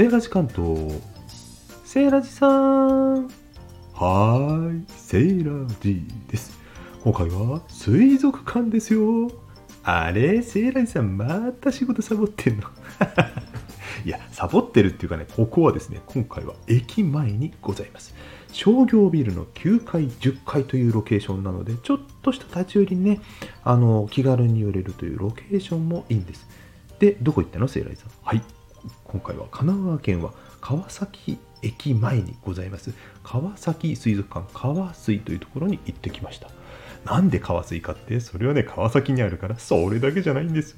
セーラジ関東。セーラジさん。はーいセーラジです。今回は水族館ですよ。あれセーラジさんまた仕事サボってんの？いやサボってるっていうかねここはですね今回は駅前にございます。商業ビルの9階10階というロケーションなのでちょっとした立ち寄りにねあの気軽に寄れるというロケーションもいいんです。でどこ行ったのセーライさん？はい。今回は神奈川県は川崎駅前にございます。川崎水族館川水というところに行ってきました。なんで川水かってそれはね川崎にあるからそれだけじゃないんです。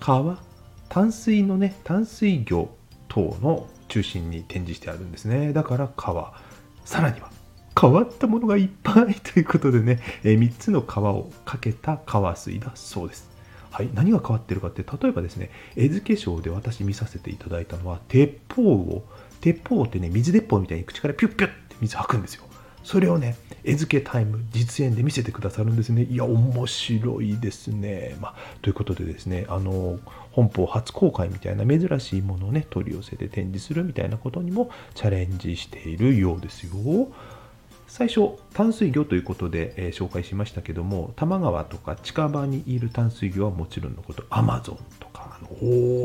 川淡水のね淡水魚等の中心に展示してあるんですね。だから川。さらには変わったものがいっぱいということでね、え3つの川をかけた川水だそうです。はい、何が変わってるかって例えばですね餌付けショーで私見させていただいたのは鉄砲を鉄砲ってね水鉄砲みたいに口からピュッピュッって水吐くんですよ。それをね餌付けタイム実演で見せてくださるんですね。いや面白いですね、まあ、ということでですねあの本邦初公開みたいな珍しいものをね取り寄せて展示するみたいなことにもチャレンジしているようですよ。最初淡水魚ということで、えー、紹介しましたけども多摩川とか近場にいる淡水魚はもちろんのことアマゾンとかあの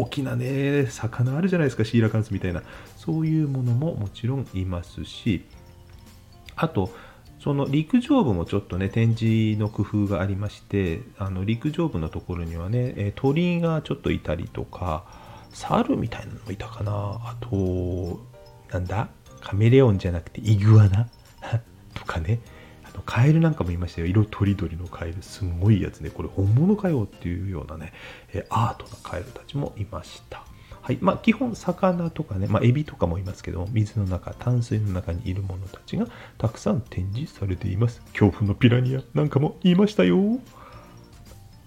大きなね魚あるじゃないですかシーラカンスみたいな。そういうものももちろんいますしあとその陸上部もちょっとね展示の工夫がありましてあの陸上部のところにはね、え鳥がちょっといたりとか猿みたいなのもいたかな。あとなんだ？カメレオンじゃなくてイグアナ。とかね。あのカエルなんかもいましたよ。色とりどりのカエル。すごいやつね。これ本物かよっていうようなね。アートなカエルたちもいました。はい。まあ、基本魚とかね、まあ、エビとかもいますけども水の中淡水の中にいるものたちがたくさん展示されています。恐怖のピラニアなんかも言いましたよ。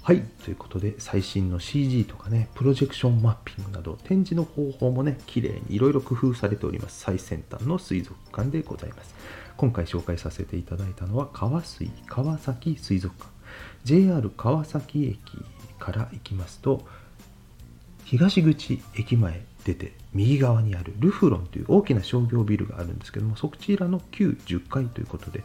はい。ということで最新の CG とかねプロジェクションマッピングなど展示の方法もね綺麗にいろいろ工夫されております。最先端の水族館でございます。今回紹介させていただいたのは川水川崎水族館 JR 川崎駅から行きますと東口駅前出て右側にあるルフロンという大きな商業ビルがあるんですけどもそちらの9、10階ということで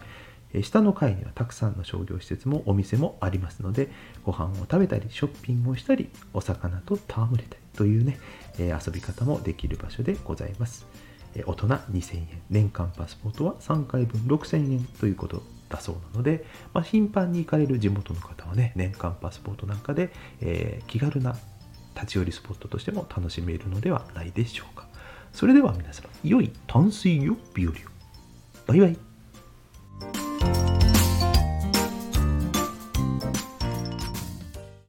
下の階にはたくさんの商業施設もお店もありますのでご飯を食べたりショッピングをしたりお魚と戯れたりというね遊び方もできる場所でございます。大人2000円。年間パスポートは3回分6000円ということだそうなので、まあ、頻繁に行かれる地元の方はね年間パスポートなんかで、えー、気軽な立ち寄りスポットとしても楽しめるのではないでしょうか。それでは皆様良い淡水魚日和を。バイバイ。